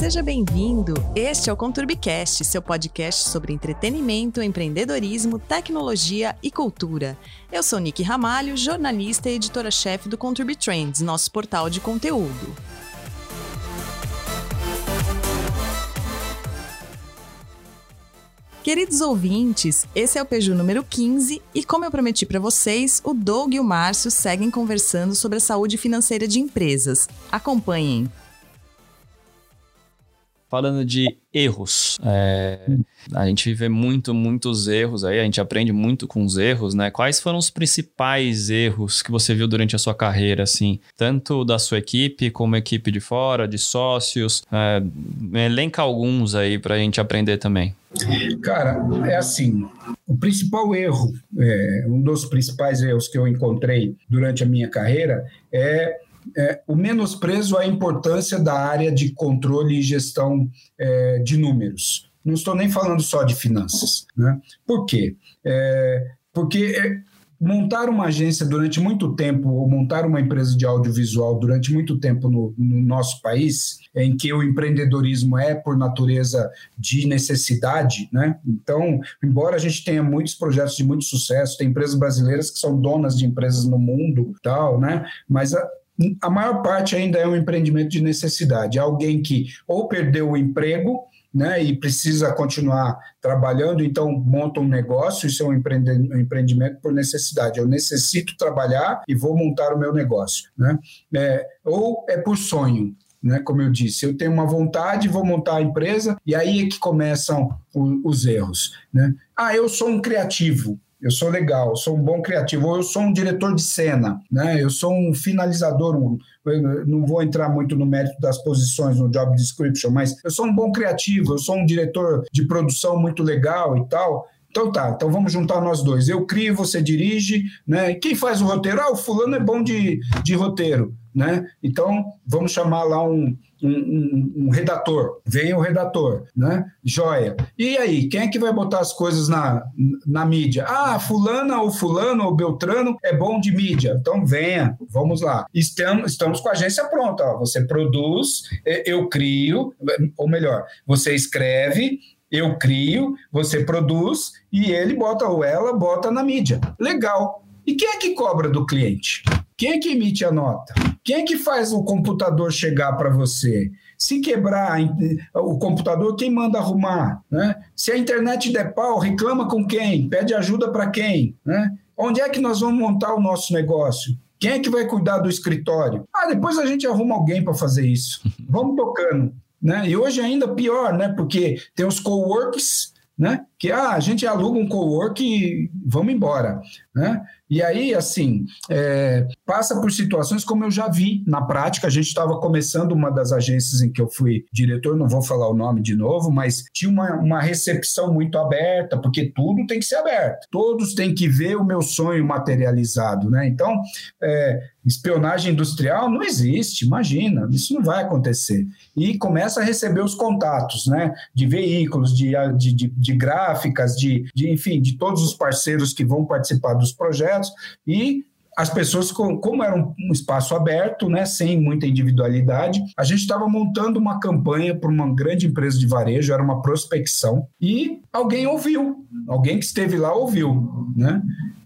Seja bem-vindo. Este é o Conturbicast, seu podcast sobre entretenimento, empreendedorismo, tecnologia e cultura. Eu sou Nick Ramalho, jornalista e editora-chefe do Conturbi Trends, nosso portal de conteúdo. Queridos ouvintes, esse é o Peju número 15 e, como eu prometi para vocês, o Doug e o Márcio seguem conversando sobre a saúde financeira de empresas. Acompanhem falando de erros. É, a gente vê muito, muitos erros aí, a gente aprende muito com os erros, né? Quais foram os principais erros que você viu durante a sua carreira, assim, tanto da sua equipe como equipe de fora, de sócios? É, elenca alguns aí para a gente aprender também. Cara, é assim, o principal erro, é, um dos principais erros que eu encontrei durante a minha carreira é é, o menosprezo à importância da área de controle e gestão é, de números. Não estou nem falando só de finanças. Né? Por quê? É, porque é, montar uma agência durante muito tempo, ou montar uma empresa de audiovisual durante muito tempo no, no, nosso país, em que o empreendedorismo é, por natureza, de necessidade, né? Então, embora a gente tenha muitos projetos de muito sucesso, tem empresas brasileiras que são donas de empresas no mundo, tal, né? Mas a, a maior parte ainda é um empreendimento de necessidade. Alguém que ou perdeu o emprego, né, e precisa continuar trabalhando, então monta um negócio, isso é um empreendimento por necessidade. Eu necessito trabalhar e vou montar o meu negócio, né? É, ou é por sonho, né? Como eu disse, eu tenho uma vontade, vou montar a empresa e aí é que começam os erros, né? Ah, eu sou um criativo eu sou legal, sou um bom criativo, ou eu sou um diretor de cena, né? eu sou um finalizador, um, não vou entrar muito no mérito das posições no job description, mas eu sou um bom criativo, eu sou um diretor de produção muito legal e tal. Então tá, então vamos juntar nós dois. Eu crio, você dirige, né? Quem faz o roteiro? Ah, o fulano é bom de, de roteiro, né? Então vamos chamar lá um, um, um, redator. Vem o redator, né? Joia. E aí, quem é que vai botar as coisas na, na mídia? Ah, fulana ou fulano ou beltrano é bom de mídia. Então venha, vamos lá. Estamos, estamos com a agência pronta. Ó. Você produz, eu crio, ou melhor, você escreve, eu crio, você produz e ele bota ou ela bota na mídia. Legal. E quem é que cobra do cliente? Quem é que emite a nota? Quem é que faz o computador chegar para você? Se quebrar o computador, quem manda arrumar? Né? Se a internet der pau, reclama com quem? Pede ajuda para quem? Né? Onde é que nós vamos montar o nosso negócio? Quem é que vai cuidar do escritório? Ah, depois a gente arruma alguém para fazer isso. Vamos tocando. Né? E hoje ainda pior, né? Porque tem os coworks, né? Que ah, a gente aluga um cowork e vamos embora, né? E aí, assim, é, passa por situações como eu já vi na prática. A gente estava começando uma das agências em que eu fui diretor, não vou falar o nome de novo, mas tinha uma, uma recepção muito aberta, porque tudo tem que ser aberto. Todos têm que ver o meu sonho materializado, né? Então, é, espionagem industrial não existe, imagina, isso não vai acontecer. E começa a receber os contatos, né? De veículos, de, de, de, de gráficas, de, de, enfim, de todos os parceiros que vão participar dos projetos e as pessoas, como era um espaço aberto, né, sem muita individualidade, a gente estava montando uma campanha para uma grande empresa de varejo, era uma prospecção, e alguém ouviu, alguém que esteve lá ouviu, né?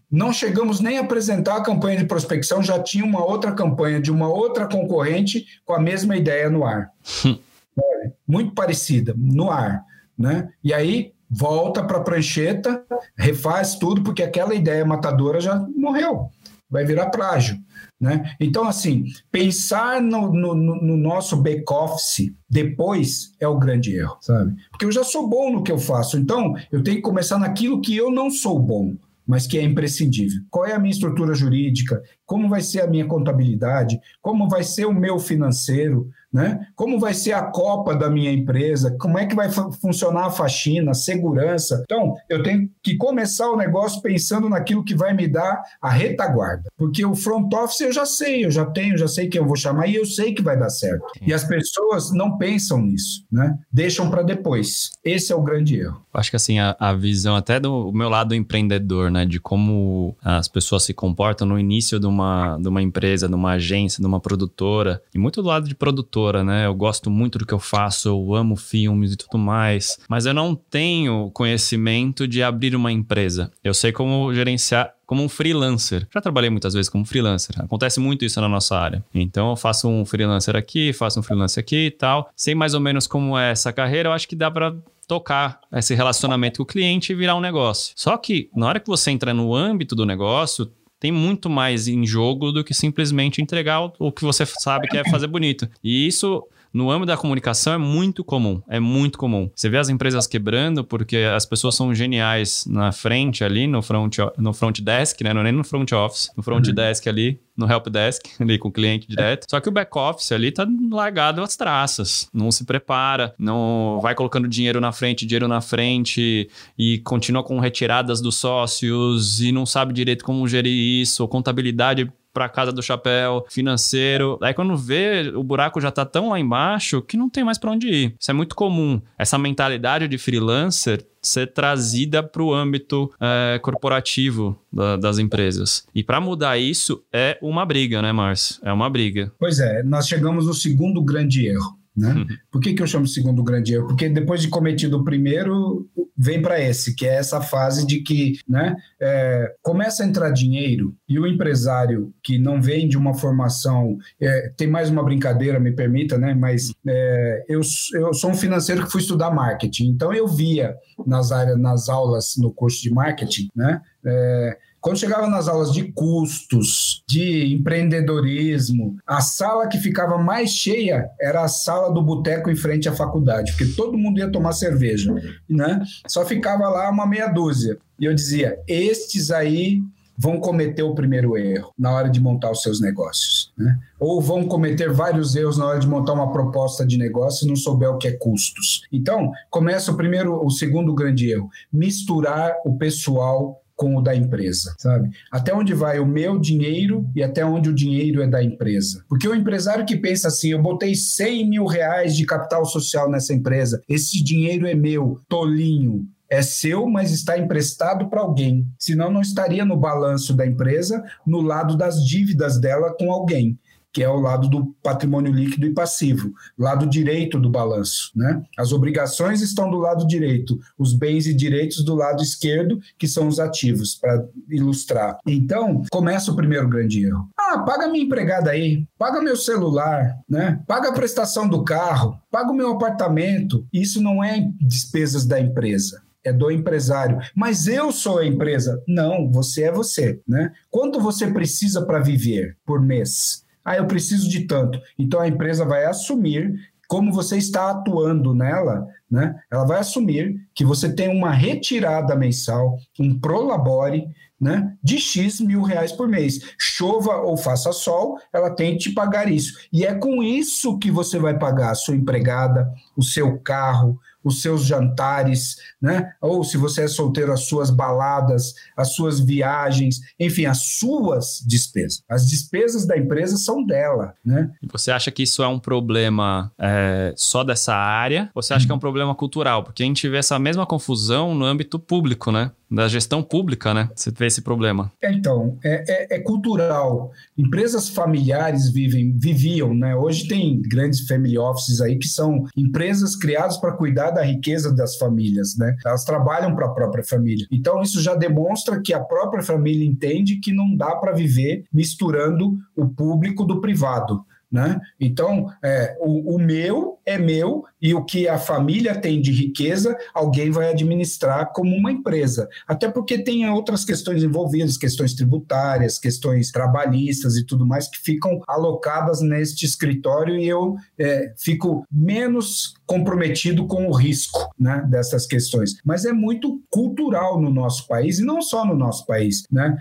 Não chegamos nem a apresentar a campanha de prospecção, já tinha uma outra campanha de uma outra concorrente com a mesma ideia no ar. Muito parecida, no ar. Né? E aí volta para a prancheta, refaz tudo, porque aquela ideia matadora já morreu, vai virar plágio. Né? Então, assim, pensar no, no, no nosso back-office depois é o grande erro, sabe? Porque eu já sou bom no que eu faço, então eu tenho que começar naquilo que eu não sou bom mas que é imprescindível. Qual é a minha estrutura jurídica? Como vai ser a minha contabilidade? Como vai ser o meu financeiro? Né? Como vai ser a copa da minha empresa? Como é que vai funcionar a faxina, a segurança? Então, eu tenho que começar o negócio pensando naquilo que vai me dar a retaguarda. Porque o front office eu já sei, eu já tenho, já sei quem eu vou chamar e eu sei que vai dar certo. E as pessoas não pensam nisso, né? Deixam para depois. Esse é o grande erro. Acho que assim, a, a visão até do meu lado empreendedor, né? De como as pessoas se comportam no início de uma, de uma empresa, de uma agência, de uma produtora, e muito do lado de produtor produtora, né? Eu gosto muito do que eu faço, eu amo filmes e tudo mais, mas eu não tenho conhecimento de abrir uma empresa. Eu sei como gerenciar como um freelancer. Já trabalhei muitas vezes como freelancer. Acontece muito isso na nossa área. Então eu faço um freelancer aqui, faço um freelancer aqui e tal. Sei mais ou menos como é essa carreira, eu acho que dá para tocar esse relacionamento com o cliente e virar um negócio. Só que na hora que você entra no âmbito do negócio, tem muito mais em jogo do que simplesmente entregar o que você sabe que é fazer bonito. E isso no âmbito da comunicação é muito comum, é muito comum. Você vê as empresas quebrando porque as pessoas são geniais na frente ali, no front, no front desk, né? Não é nem no front office, no front uhum. desk ali, no help desk, ali com o cliente direto. Só que o back office ali tá largado às traças, não se prepara, não vai colocando dinheiro na frente, dinheiro na frente e continua com retiradas dos sócios e não sabe direito como gerir isso, contabilidade para casa do chapéu, financeiro. Aí quando vê, o buraco já tá tão lá embaixo que não tem mais para onde ir. Isso é muito comum. Essa mentalidade de freelancer ser trazida para o âmbito é, corporativo da, das empresas. E para mudar isso é uma briga, né, Márcio? É uma briga. Pois é, nós chegamos no segundo grande erro. Né? Uhum. Por que, que eu chamo segundo grande erro? Porque depois de cometido o primeiro, vem para esse, que é essa fase de que né, é, começa a entrar dinheiro e o empresário que não vem de uma formação, é, tem mais uma brincadeira, me permita, né, mas é, eu, eu sou um financeiro que fui estudar marketing, então eu via nas áreas, nas aulas no curso de marketing, né, é, quando chegava nas aulas de custos, de empreendedorismo, a sala que ficava mais cheia era a sala do boteco em frente à faculdade, porque todo mundo ia tomar cerveja, né? Só ficava lá uma meia dúzia. E eu dizia: estes aí vão cometer o primeiro erro na hora de montar os seus negócios, né? Ou vão cometer vários erros na hora de montar uma proposta de negócio e não souber o que é custos. Então, começa o primeiro, o segundo grande erro: misturar o pessoal com o da empresa, sabe? Até onde vai o meu dinheiro e até onde o dinheiro é da empresa. Porque o empresário que pensa assim, eu botei 100 mil reais de capital social nessa empresa, esse dinheiro é meu, tolinho, é seu, mas está emprestado para alguém. Senão não estaria no balanço da empresa, no lado das dívidas dela com alguém que é o lado do patrimônio líquido e passivo, lado direito do balanço. Né? As obrigações estão do lado direito, os bens e direitos do lado esquerdo, que são os ativos, para ilustrar. Então, começa o primeiro grande erro. Ah, paga minha empregada aí, paga meu celular, né? paga a prestação do carro, paga o meu apartamento. Isso não é despesas da empresa é do empresário. Mas eu sou a empresa. Não, você é você, né? Quanto você precisa para viver por mês? Ah, eu preciso de tanto. Então a empresa vai assumir como você está atuando nela, né? Ela vai assumir que você tem uma retirada mensal, um prolabore, né? De X mil reais por mês. Chova ou faça sol, ela tem que te pagar isso. E é com isso que você vai pagar a sua empregada, o seu carro, os seus jantares, né? Ou se você é solteiro, as suas baladas, as suas viagens, enfim, as suas despesas. As despesas da empresa são dela, né? E você acha que isso é um problema é, só dessa área? Ou você acha que é um problema cultural? Porque a gente vê essa mesma confusão no âmbito público, né? Da gestão pública, né? Você vê esse problema. Então, é, é, é, cultural. Empresas familiares vivem, viviam, né? Hoje tem grandes family offices aí que são empresas criadas para cuidar da riqueza das famílias, né? Elas trabalham para a própria família. Então, isso já demonstra que a própria família entende que não dá para viver misturando o público do privado. Né? Então, é, o, o, meu é meu e o que a família tem de riqueza, alguém vai administrar como uma empresa. Até porque tem outras questões envolvidas, questões tributárias, questões trabalhistas e tudo mais, que ficam alocadas neste escritório e eu é, fico menos comprometido com o risco né, dessas questões. Mas é muito cultural no nosso país, e não só no nosso país. Né?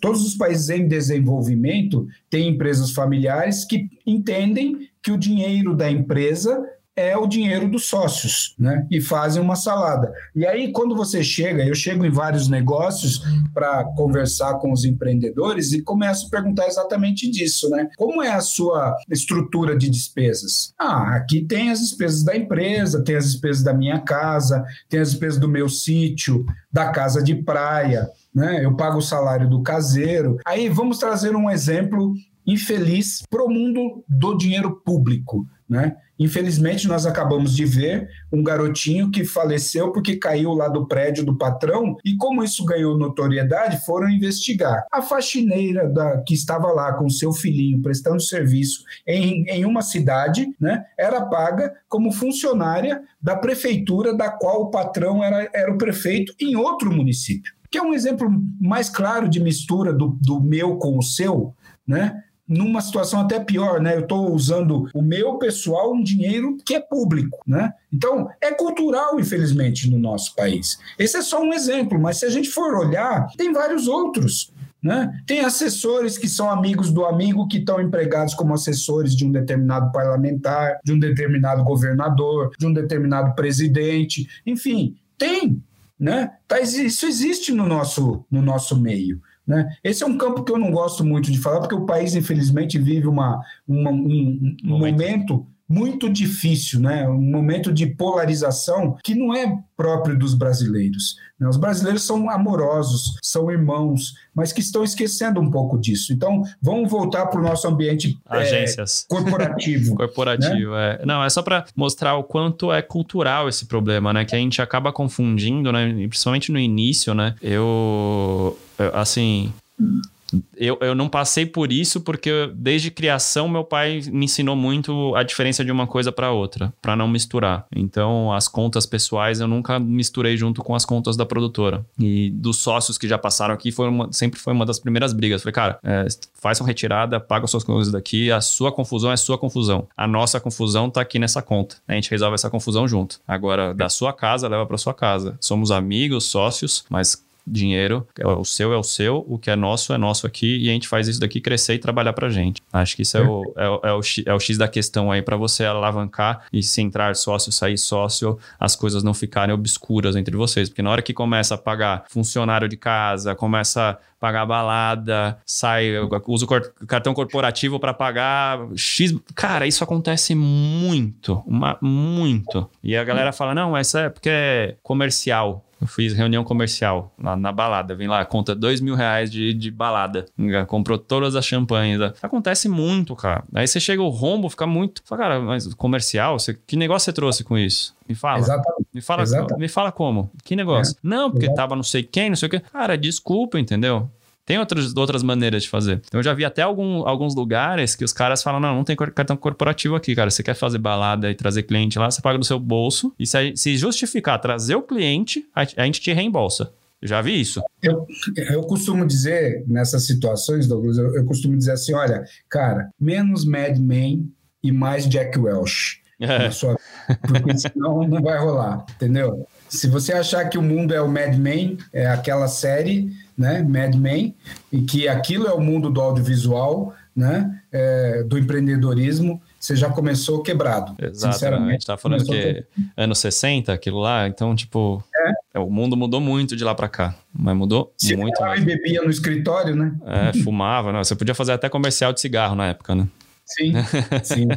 Todos, os países em desenvolvimento têm empresas familiares que entendem que o dinheiro da empresa é o dinheiro dos sócios, né? E fazem uma salada. E aí, quando você chega, eu chego em vários negócios para conversar com os empreendedores e começo a perguntar exatamente disso, né? Como é a sua estrutura de despesas? Ah, aqui tem as despesas da empresa, tem as despesas da minha casa, tem as despesas do meu sítio, da casa de praia, né? Eu pago o salário do caseiro. Aí vamos trazer um exemplo infeliz para o mundo do dinheiro público né? Infelizmente, nós acabamos de ver um garotinho que faleceu porque caiu lá do prédio do patrão, e como isso ganhou notoriedade, foram investigar. A faxineira da, que estava lá com seu filhinho prestando serviço em, em uma cidade, né, era paga como funcionária da prefeitura da qual o patrão era, era o prefeito em outro município. Que é um exemplo mais claro de mistura do, do meu com o seu, né? Numa situação até pior, né? Eu estou usando o meu pessoal um dinheiro que é público, né? Então, é cultural, infelizmente, no nosso país. Esse é só um exemplo, mas se a gente for olhar, tem vários outros. Né? Tem assessores que são amigos do amigo que estão empregados como assessores de um determinado parlamentar, de um determinado governador, de um determinado presidente, enfim, tem, né? Tá, isso existe no nosso, no nosso meio. Né? Esse é um campo que eu não gosto muito de falar, porque o país, infelizmente, vive uma, uma um, um momento. momento muito difícil, né? um momento de polarização que não é próprio dos brasileiros. Né? Os brasileiros são amorosos, são irmãos, mas que estão esquecendo um pouco disso. Então, vamos voltar para o nosso ambiente é, Agências. É, corporativo. corporativo, né? é. Não, é só para mostrar o quanto é cultural esse problema, né? Que a gente acaba confundindo, né? Principalmente no início, né? Eu, assim eu, eu não passei por isso porque desde criação meu pai me ensinou muito a diferença de uma coisa para outra, para não misturar. Então, as contas pessoais eu nunca misturei junto com as contas da produtora. E dos sócios que já passaram aqui, foi uma, sempre foi uma das primeiras brigas. Falei, cara, é, uma retirada, paga suas coisas daqui, a sua confusão é sua confusão. A nossa confusão tá aqui nessa conta. A gente resolve essa confusão junto. Agora, da sua casa, leva para sua casa. Somos amigos, sócios, mas dinheiro, é o seu é o seu, o que é nosso é nosso aqui e a gente faz isso daqui crescer e trabalhar pra gente. Acho que isso é o, é, o, é o, X, é o X da questão aí para você alavancar e se entrar sócio, sair sócio, as coisas não ficarem obscuras entre vocês. Porque na hora que começa a pagar funcionário de casa, começa a pagar balada, sai, usa o cartão corporativo para pagar X. Cara, isso acontece muito, uma, muito. E a galera fala: não, essa é porque é comercial. Eu fiz reunião comercial lá na balada. Vem lá, conta dois mil reais de, de balada. Comprou todas as champanhes. Acontece muito, cara. Aí você chega o rombo, fica muito. Fala, cara, mas comercial? Você, que negócio você trouxe com isso? Me fala. Exatamente. Me fala, Exatamente. me fala como? Que negócio? É. Não, porque Exatamente. tava não sei quem, não sei o quê. Cara, desculpa, entendeu? Tem outras, outras maneiras de fazer. Então, eu já vi até algum, alguns lugares que os caras falam: não, não tem cartão corporativo aqui, cara. Você quer fazer balada e trazer cliente lá, você paga do seu bolso. E se, se justificar trazer o cliente, a, a gente te reembolsa. Já vi isso. Eu, eu costumo dizer, nessas situações, Douglas, eu, eu costumo dizer assim: olha, cara, menos Mad Men e mais Jack Welch. É. Sua... Porque senão não vai rolar, entendeu? Se você achar que o mundo é o Mad Men, é aquela série, né, Mad Men, e que aquilo é o mundo do audiovisual, né, é, do empreendedorismo, você já começou quebrado. Exato, sinceramente. a gente tá falando que anos 60, aquilo lá, então, tipo, é. é. o mundo mudou muito de lá para cá, mas mudou Se muito mais. e bebia no escritório, né? É, fumava, né? Você podia fazer até comercial de cigarro na época, né? Sim, sim.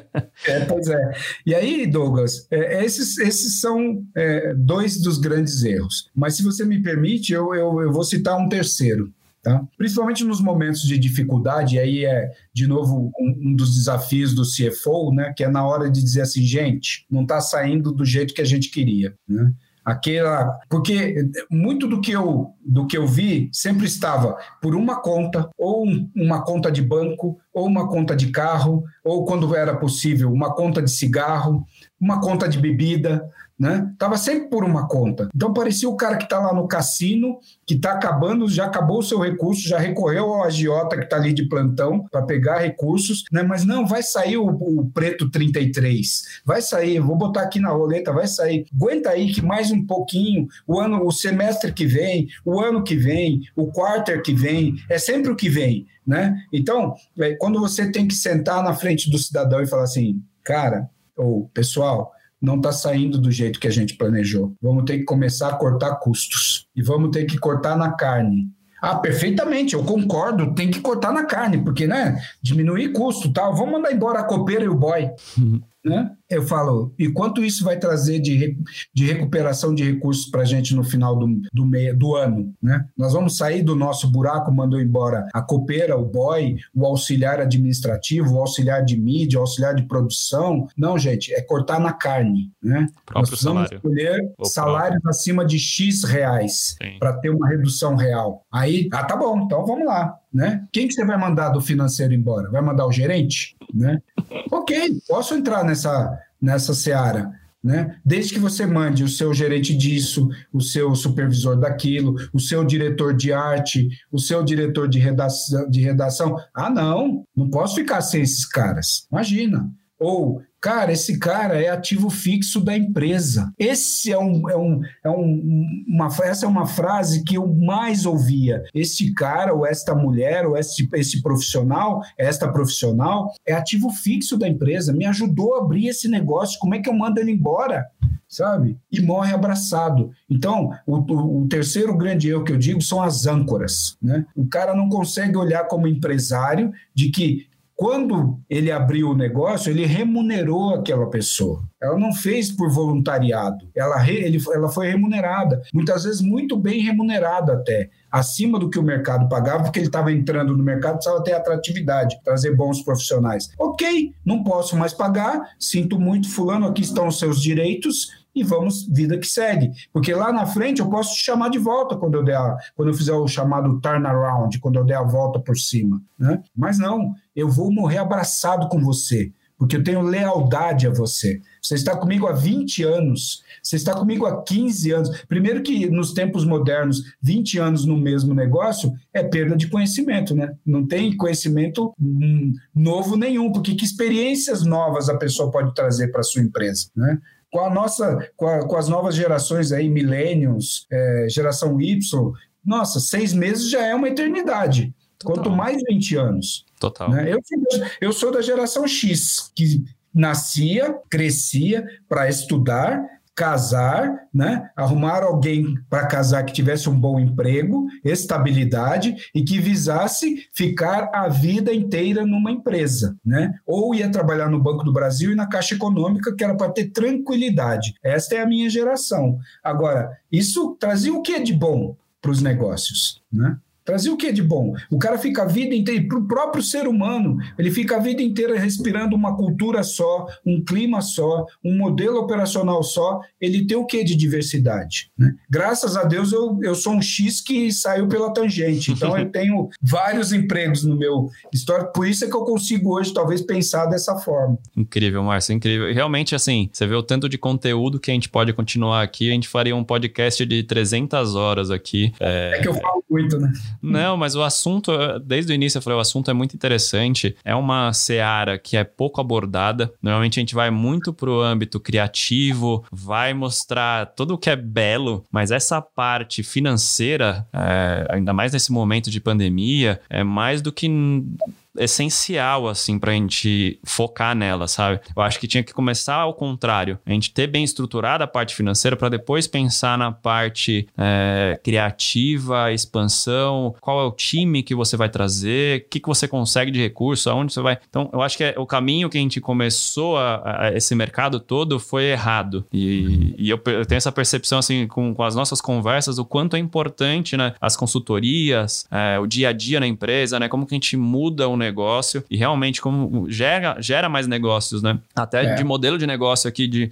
É, pois é. E aí, Douglas, é, esses, esses são é, dois dos grandes erros. Mas se você me permite, eu, eu, eu vou citar um terceiro. Tá? Principalmente nos momentos de dificuldade, aí é, de novo, um, um, dos desafios do CFO, né, que é na hora de dizer assim, gente, não está saindo do jeito que a gente queria. Né? Aquela porque muito do que eu do que eu vi sempre estava por uma conta ou uma conta de banco ou uma conta de carro ou quando era possível uma conta de cigarro uma conta de bebida né? Tava sempre por uma conta. Então parecia o cara que está lá no cassino, que está acabando, já acabou o seu recurso, já recorreu ao agiota que está ali de plantão para pegar recursos, né? Mas não, vai sair o, o, preto 33, vai sair, vou botar aqui na roleta, vai sair. Aguenta aí que mais um pouquinho, o ano, o semestre que vem, o ano que vem, o quarter que vem, é sempre o que vem, né? Então, é, quando você tem que sentar na frente do cidadão e falar assim, cara, ou pessoal, não está saindo do jeito que a gente planejou. Vamos ter que começar a cortar custos e vamos ter que cortar na carne. Ah, perfeitamente, eu concordo, tem que cortar na carne, porque, né, diminuir custo tal. Vamos mandar embora a copeira e o boy. né? Eu falo, e quanto isso vai trazer de, de recuperação de recursos para a gente no final do, do, meio, do ano? Né? Nós vamos sair do nosso buraco, mandou embora a copeira, o boy, o auxiliar administrativo, o auxiliar de mídia, o auxiliar de produção. Não, gente, é cortar na carne. Né? Nós precisamos salário. escolher salários próprio. acima de X reais para ter uma redução real. Aí, ah, tá bom, então vamos lá. Né? Quem que você vai mandar do financeiro embora? Vai mandar o gerente? Né? ok, posso entrar nessa, nessa seara. Né? Desde que você mande o seu gerente disso, o seu supervisor daquilo, o seu diretor de arte, o seu diretor de redação, de redação. Ah, não, não posso ficar sem esses caras. Imagina. Ou Cara, esse cara é ativo fixo da empresa. Esse é um, é um, é um, uma, essa é uma frase que eu mais ouvia. Este cara, ou esta mulher, ou este, esse profissional, esta profissional, é ativo fixo da empresa. Me ajudou a abrir esse negócio. Como é que eu mando ele embora? sabe? E morre abraçado. Então, o, o, o, terceiro grande erro que eu digo são as âncoras, né? O cara não consegue olhar como empresário de que quando ele abriu o negócio, ele remunerou aquela pessoa. Ela não fez por voluntariado, ela, re, ele, ela foi remunerada, muitas vezes muito bem remunerada até, acima do que o mercado pagava, porque ele estava entrando no mercado, precisava ter atratividade, trazer bons profissionais. Ok, não posso mais pagar, sinto muito, fulano, aqui estão os seus direitos, e vamos, vida que segue. Porque lá na frente eu posso te chamar de volta quando eu der a, quando eu fizer o chamado turnaround, quando eu der a volta por cima. Né? Mas não, eu vou morrer abraçado com você, porque eu tenho lealdade a você. Você está comigo há 20 anos, você está comigo há 15 anos. Primeiro que nos tempos modernos, 20 anos no mesmo negócio é perda de conhecimento, né? Não tem conhecimento hum, novo nenhum, porque que experiências novas a pessoa pode trazer para sua empresa, né? Com a nossa, com, a, com as novas gerações aí, millennials, é, geração Y, nossa, seis meses já é uma eternidade. Total. Quanto mais 20 anos. Total. Né? Eu, eu sou da geração X, que nascia, crescia para estudar, casar, né? arrumar alguém para casar que tivesse um bom emprego, estabilidade e que visasse ficar a vida inteira numa empresa, né? Ou ia trabalhar no Banco do Brasil e na Caixa Econômica, que era para ter tranquilidade. Esta é a minha geração. Agora, isso trazia o que de bom para os negócios, né? Trazia o que de bom? O cara fica a vida inteira, para o próprio ser humano, ele fica a vida inteira respirando uma cultura só, um clima só, um modelo operacional só, ele tem o que de diversidade? Né? Graças a Deus eu, eu sou um X que saiu pela tangente, então eu tenho vários empregos no meu histórico, por isso é que eu consigo hoje talvez pensar dessa forma. Incrível, Márcio, incrível. E realmente, assim, você vê o tanto de conteúdo que a gente pode continuar aqui, a gente faria um podcast de 300 horas aqui. É, é que eu falo muito, né? Não, mas o assunto, desde o início eu falei, o assunto é muito interessante. É uma seara que é pouco abordada. Normalmente a gente vai muito pro âmbito criativo, vai mostrar tudo o que é belo, mas essa parte financeira, é, ainda mais nesse momento de pandemia, é mais do que essencial, assim, pra gente focar nela, sabe? Eu acho que tinha que começar ao contrário. A gente ter bem estruturada a parte financeira para depois pensar na parte é, criativa, expansão, qual é o time que você vai trazer, o que, que você consegue de recurso, aonde você vai. Então, eu acho que é, o caminho que a gente começou a, a esse mercado todo foi errado. E, e eu, eu, tenho essa percepção, assim, com, com as nossas conversas, o quanto é importante, né? As consultorias, é, o dia a dia na empresa, né? Como que a gente muda o negócio e realmente como gera, gera mais negócios, né? Até é. de modelo de negócio aqui, de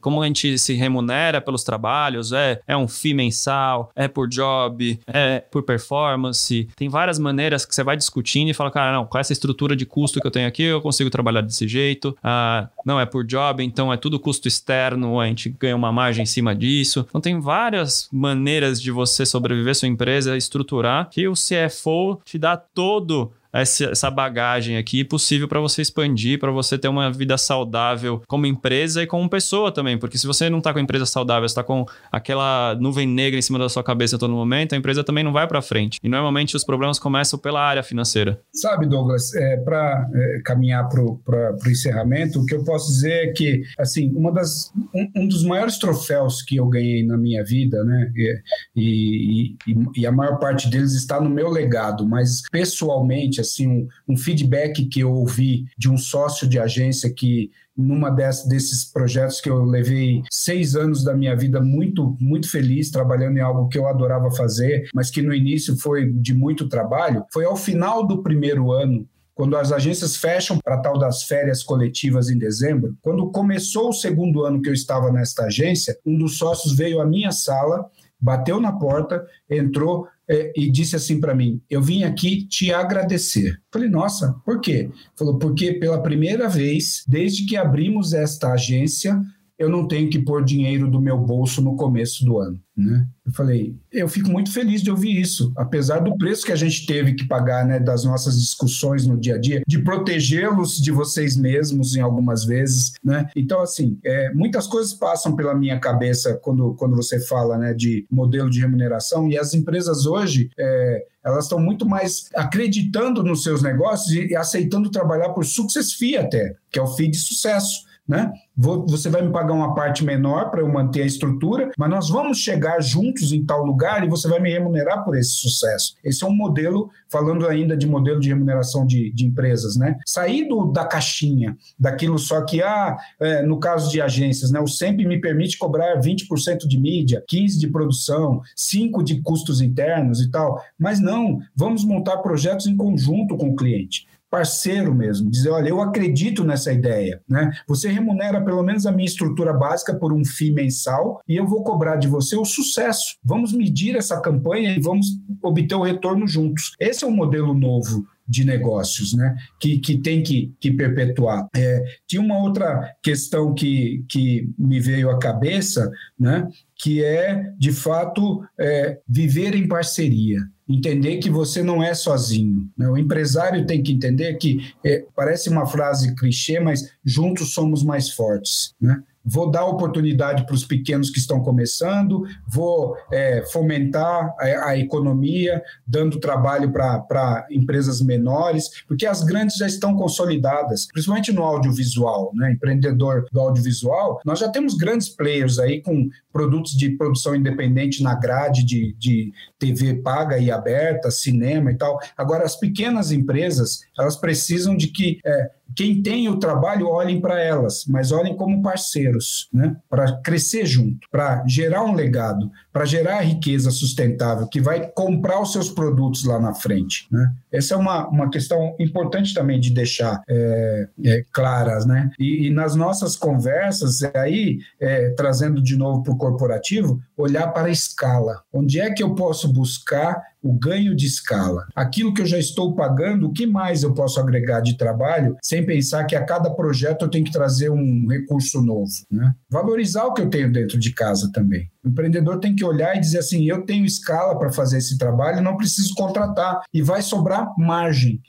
como a gente se remunera pelos trabalhos, é, é um FII mensal, é por job, é por performance. Tem várias maneiras que você vai discutindo e fala, cara, não, com essa estrutura de custo que eu tenho aqui, eu consigo trabalhar desse jeito. Ah, não, é por job, então é tudo custo externo, a gente ganha uma margem em cima disso. Então tem várias maneiras de você sobreviver sua empresa, estruturar, que o CFO te dá todo essa bagagem aqui possível para você expandir, para você ter uma vida saudável como empresa e como pessoa também. Porque se você não está com a empresa saudável, está com aquela nuvem negra em cima da sua cabeça todo momento, a empresa também não vai para frente. E normalmente os problemas começam pela área financeira. Sabe, Douglas, é, para é, caminhar para o encerramento, o que eu posso dizer é que, assim, uma das, um, um, dos maiores troféus que eu ganhei na minha vida, né, e, e, e, e a maior parte deles está no meu legado, mas pessoalmente, assim, um, um feedback que eu ouvi de um sócio de agência que numa dessas, desses projetos que eu levei seis anos da minha vida muito, muito feliz trabalhando em algo que eu adorava fazer, mas que no início foi de muito trabalho, foi ao final do primeiro ano quando as agências fecham para tal das férias coletivas em dezembro, quando começou o segundo ano que eu estava nesta agência, um dos sócios veio à minha sala, bateu na porta, entrou é, e disse assim para mim: Eu vim aqui te agradecer. Falei, nossa, por quê? Falou, porque pela primeira vez, desde que abrimos esta agência, eu não tenho que pôr dinheiro do meu bolso no começo do ano. Né? Eu falei, eu fico muito feliz de ouvir isso, apesar do preço que a gente teve que pagar, né, das nossas discussões no dia a dia, de protegê-los de vocês mesmos em algumas vezes, né? Então, assim, é, muitas coisas passam pela minha cabeça quando, quando você fala, né, de modelo de remuneração e as empresas hoje, é, elas estão muito mais acreditando nos seus negócios e, aceitando trabalhar por success fee até, que é o fee de sucesso né? Vou, você vai me pagar uma parte menor para eu manter a estrutura, mas nós vamos chegar juntos em tal lugar e você vai me remunerar por esse sucesso. Esse é um modelo, falando ainda de modelo de remuneração de, de empresas, né? Sair do, da caixinha, daquilo só que, ah, é, no caso de agências, né? O SEMP me permite cobrar 20% de mídia, 15% de produção, 5% de custos internos e tal. Mas não, vamos montar projetos em conjunto com o cliente parceiro mesmo, dizer, olha, eu acredito nessa ideia, né? Você remunera pelo menos a minha estrutura básica por um FII mensal e eu vou cobrar de você o sucesso. Vamos medir essa campanha e vamos obter o retorno juntos. Esse é um modelo novo de negócios, né? Que, que tem que, que perpetuar. É, tinha uma outra questão que, que me veio à cabeça, né? Que é, de fato, é, viver em parceria entender que você não é sozinho. Né? O empresário tem que entender que é, parece uma frase clichê, mas juntos somos mais fortes. Né? vou dar oportunidade para os pequenos que estão começando, vou é, fomentar a, a, economia, dando trabalho para empresas menores, porque as grandes já estão consolidadas, principalmente no audiovisual, né? empreendedor do audiovisual, nós já temos grandes players aí com produtos de produção independente na grade de, de TV paga e aberta, cinema e tal. Agora, as pequenas empresas, elas precisam de que é, quem tem o trabalho olhem para elas, mas olhem como parceiros, né? para crescer junto, para gerar um legado, para gerar riqueza sustentável, que vai comprar os seus produtos lá na frente. Né? Essa é uma, uma questão importante também de deixar é, é, claras. Né? E, e, nas nossas conversas, é aí, é, trazendo de novo para o corporativo, olhar para a escala. Onde é que eu posso buscar o ganho de escala. Aquilo que eu já estou pagando, o que mais eu posso agregar de trabalho sem pensar que a cada projeto eu tenho que trazer um recurso novo. Né? Valorizar o que eu tenho dentro de casa também. O empreendedor tem que olhar e dizer assim: eu tenho escala para fazer esse trabalho, não preciso contratar, e vai sobrar margem.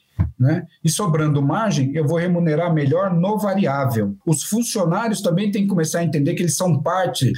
Né? E sobrando margem, eu vou remunerar melhor no variável. Os funcionários também têm que começar a entender que eles são parte.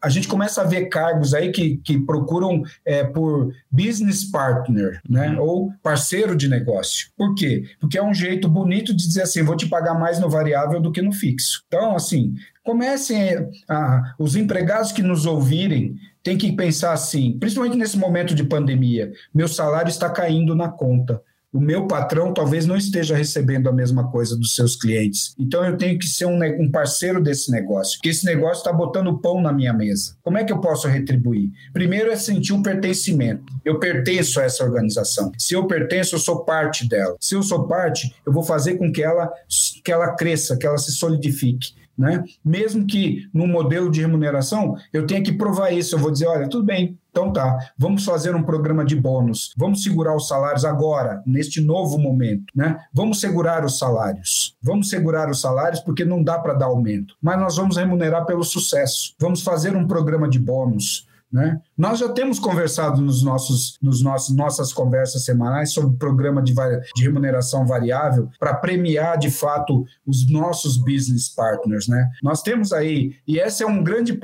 A gente começa a ver cargos aí que, que procuram é, por business partner, né? Uhum. Ou parceiro de negócio. Por quê? Porque é um jeito bonito de dizer assim: vou te pagar mais no variável do que no fixo. Então, assim, comecem a, os empregados que nos ouvirem têm que pensar assim, principalmente nesse momento de pandemia, meu salário está caindo na conta o meu patrão talvez não esteja recebendo a mesma coisa dos seus clientes. Então eu tenho que ser um, um parceiro desse negócio, que esse negócio está botando pão na minha mesa. Como é que eu posso retribuir? Primeiro é sentir um pertencimento. Eu pertenço a essa organização. Se eu pertenço, eu sou parte dela. Se eu sou parte, eu vou fazer com que ela, que ela cresça, que ela se solidifique. Né? Mesmo que no modelo de remuneração eu tenha que provar isso, eu vou dizer, olha, tudo bem, então tá, vamos fazer um programa de bônus, vamos segurar os salários agora, neste novo momento, né? Vamos segurar os salários. Vamos segurar os salários porque não dá para dar aumento, mas nós vamos remunerar pelo sucesso. Vamos fazer um programa de bônus. Né? Nós já temos conversado nos nossos, nos nossos nossas conversas semanais sobre o programa de, de remuneração variável para premiar de fato os nossos business partners. Né? Nós temos aí, e esse é um grande,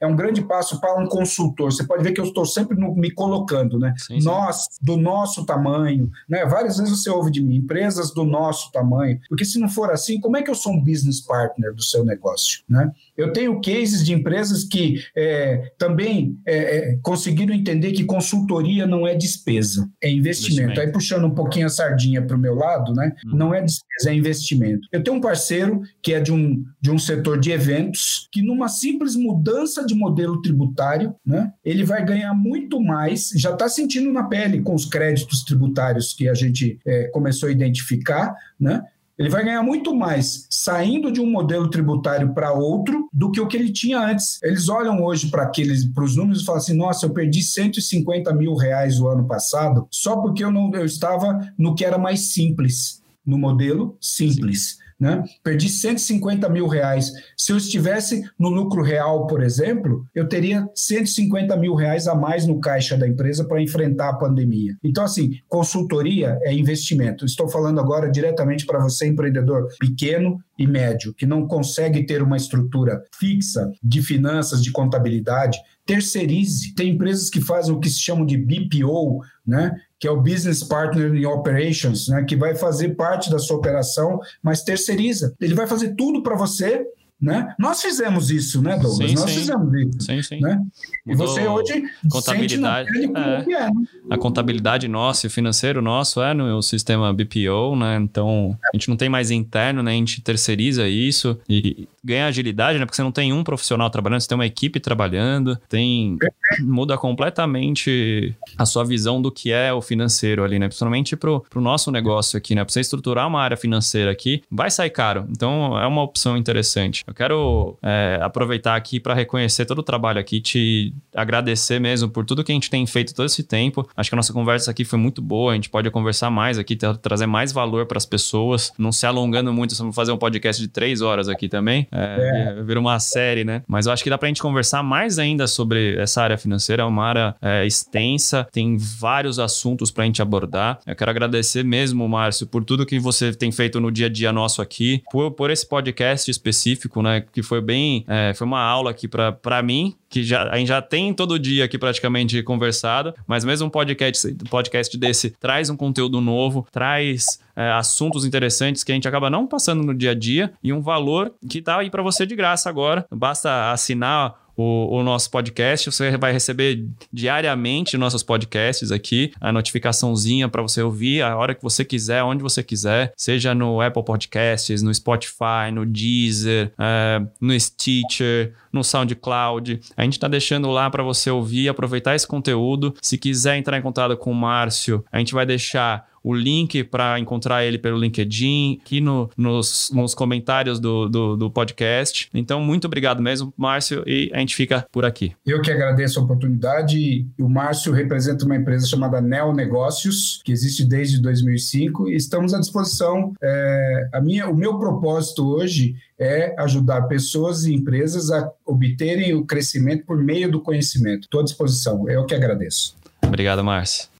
é um grande passo para um consultor. Você pode ver que eu estou sempre no, me colocando, né? Sim, sim. Nós, do nosso tamanho, né? várias vezes você ouve de mim, empresas do nosso tamanho, porque se não for assim, como é que eu sou um business partner do seu negócio? Né? Eu tenho cases de empresas que é, também é, é, conseguiram entender que consultoria não é despesa, é investimento. investimento. Aí puxando um pouquinho a sardinha para o meu lado, né? Hum. Não é despesa, é investimento. Eu tenho um parceiro que é de um, de um setor de eventos que numa simples mudança de modelo tributário, né? Ele vai ganhar muito mais, já está sentindo na pele com os créditos tributários que a gente é, começou a identificar, né? Ele vai ganhar muito mais saindo de um modelo tributário para outro do que o que ele tinha antes. Eles olham hoje para aqueles, para os números e falam assim: nossa, eu perdi 150 mil reais o ano passado só porque eu não eu estava no que era mais simples, no modelo simples. Sim. Né? Perdi 150 mil reais. Se eu estivesse no lucro real, por exemplo, eu teria 150 mil reais a mais no caixa da empresa para enfrentar a pandemia. Então, assim, consultoria é investimento. Estou falando agora diretamente para você, empreendedor pequeno e médio, que não consegue ter uma estrutura fixa de finanças, de contabilidade, terceirize. Tem empresas que fazem o que se chama de BPO, né? Que é o Business Partner in Operations, né? que vai fazer parte da sua operação, mas terceiriza. Ele vai fazer tudo para você né? Nós fizemos isso, né, Douglas? Sim, Nós sim. fizemos isso. Sim, sim. Né? E você hoje contabilidade, é, é, né? A contabilidade nossa e o financeiro nosso é no sistema BPO, né? Então, a gente não tem mais interno, né? A gente terceiriza isso e ganha agilidade, né? Porque você não tem um profissional trabalhando, você tem uma equipe trabalhando, tem... Muda completamente a sua visão do que é o financeiro ali, né? Principalmente pro, pro nosso negócio aqui, né? Pra você estruturar uma área financeira aqui, vai sair caro. Então, é uma opção interessante. Eu quero é, aproveitar aqui para reconhecer todo o trabalho aqui, te agradecer mesmo por tudo que a gente tem feito todo esse tempo. Acho que a nossa conversa aqui foi muito boa, a gente pode conversar mais aqui, trazer mais valor para as pessoas, não se alongando muito, vamos fazer um podcast de três horas aqui também. É, é. Vira uma série, né? Mas eu acho que dá para a gente conversar mais ainda sobre essa área financeira, é uma área é, extensa, tem vários assuntos para a gente abordar. Eu quero agradecer mesmo, Márcio, por tudo que você tem feito no dia a dia nosso aqui, por, por esse podcast específico né? Que foi bem. É, foi uma aula aqui para mim, que já, a gente já tem todo dia aqui praticamente conversado, mas mesmo um podcast, podcast desse traz um conteúdo novo, traz é, assuntos interessantes que a gente acaba não passando no dia a dia e um valor que tá aí para você de graça agora. Basta assinar o, o, nosso podcast. Você vai receber diariamente nossos podcasts aqui, a notificaçãozinha para você ouvir a hora que você quiser, onde você quiser, seja no Apple Podcasts, no Spotify, no Deezer, é, no Stitcher, no SoundCloud. A gente está deixando lá para você ouvir, aproveitar esse conteúdo. Se quiser entrar em contato com o Márcio, a gente vai deixar o link para encontrar ele pelo LinkedIn, aqui no, nos, nos comentários do, do, do, podcast. Então, muito obrigado mesmo, Márcio, e a gente fica por aqui. Eu que agradeço a oportunidade. O Márcio representa uma empresa chamada Neo Negócios, que existe desde 2005, e estamos à disposição. É, a minha, o meu propósito hoje é ajudar pessoas e empresas a obterem o crescimento por meio do conhecimento. Estou à disposição. Eu que agradeço. Obrigado, Márcio.